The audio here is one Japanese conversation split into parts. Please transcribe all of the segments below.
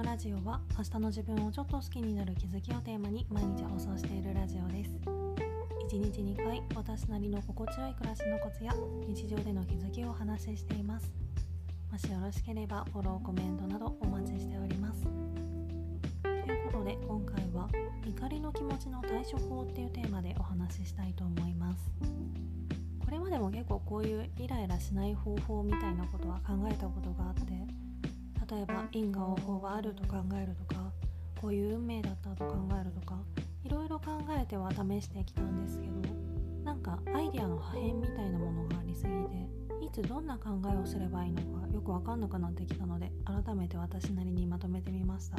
のラジオは明日の自分をちょっと好きになる気づきをテーマに毎日放送しているラジオです。1日2回私なりの心地よい暮らしのコツや日常での気づきをお話ししています。もしよろしければフォローコメントなどお待ちしております。ということで今回は怒りの気持ちの対処法っていうテーマでお話ししたいと思います。これまでも結構こういうイライラしない方法みたいなことは考えたことがあって例えば因果応報はあると考えるとかこういう運命だったと考えるとかいろいろ考えては試してきたんですけどなんかアイデアの破片みたいなものがありすぎていつどんな考えをすればいいのかよく分かんなくなってきたので改めて私なりにまとめてみました。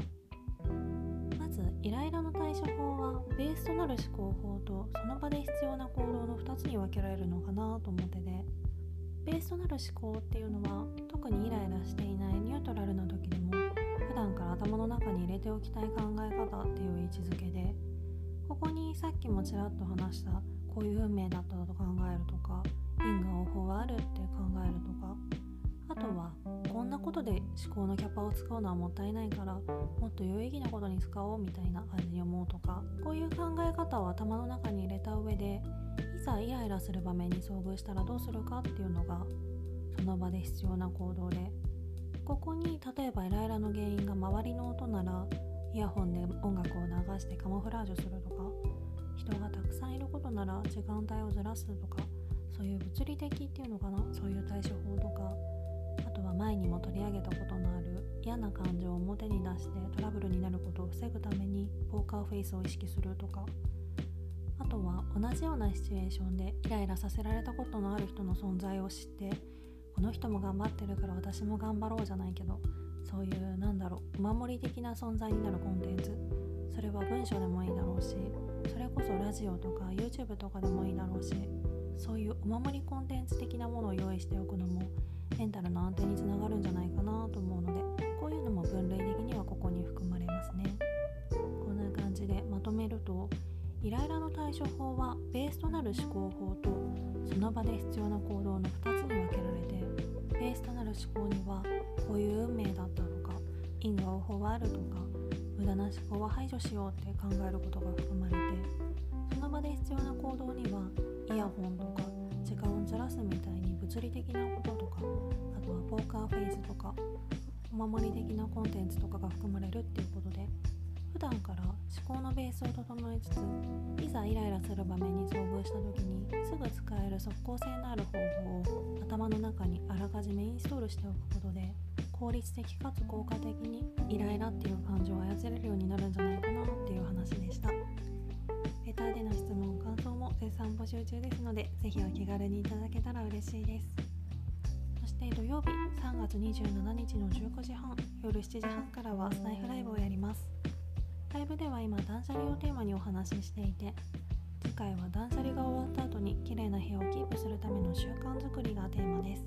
まずイライラの対処法はベースとなる思考法とその場で必要な行動の2つに分けられるのかなと思っててベースとなる思考っていうのは特にイライラしていないニュートラルな時でも普段から頭の中に入れておきたい考え方っていう位置づけでここにさっきもちらっと話したこういう運命だったと考えるとか因果応報はあるって考えるとかあとはこんなことで思考のキャパを使うのはもったいないからもっと有意義なことに使おうみたいな感じに思うとかこういう考え方を頭の中に入れた上でざイライラする場面に遭遇したらどうするかっていうのがその場で必要な行動でここに例えばイライラの原因が周りの音ならイヤホンで音楽を流してカモフラージュするとか人がたくさんいることなら時間帯をずらすとかそういう物理的っていうのかな？そういう対処法とかあとは前にも取り上げたことのある嫌な感情を表に出してトラブルになることを防ぐためにポーカーフェイスを意識するとかとは同じようなシチュエーションでイライラさせられたことのある人の存在を知ってこの人も頑張ってるから私も頑張ろうじゃないけどそういうなんだろうお守り的な存在になるコンテンツ。それは文章でもいいだろうしそれこそラジオとか YouTube とかでもいいだろうしそういうお守りコンテンツ的なものを用意しておくのもメンタルの安定につながるんじゃないかなと思うのでイライラの対処法はベースとなる思考法とその場で必要な行動の2つに分けられてベースとなる思考にはこういう運命だったとか因果応報はあるとか無駄な思考は排除しようって考えることが含まれてその場で必要な行動にはイヤホンとか時間をずらすみたいに物理的なこととかあとはポーカーフェイスとかお守り的なコンテンツとかが含まれるっていうことで普段から思考のベースを整えつついざイライラする場面に遭遇した時にすぐ使える即効性のある方法を頭の中にあらかじめインストールしておくことで効率的かつ効果的にイライラっていう感情を操れるようになるんじゃないかなっていう話でした。レターでの質問感想も絶賛募集中ですのでぜひお気軽にいただけたら嬉しいです。そして土曜日3月27日の19時半夜7時半からはスタイフライブをやります。ライブでは今断捨離をテーマにお話ししていて次回は断捨離が終わった後に綺麗な部屋をキープするための習慣づくりがテーマです。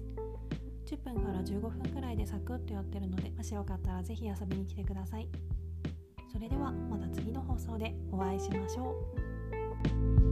10分から15分くらいでサクッとやってるのでもしよかったら是非遊びに来てください。それではまた次の放送でお会いしましょう。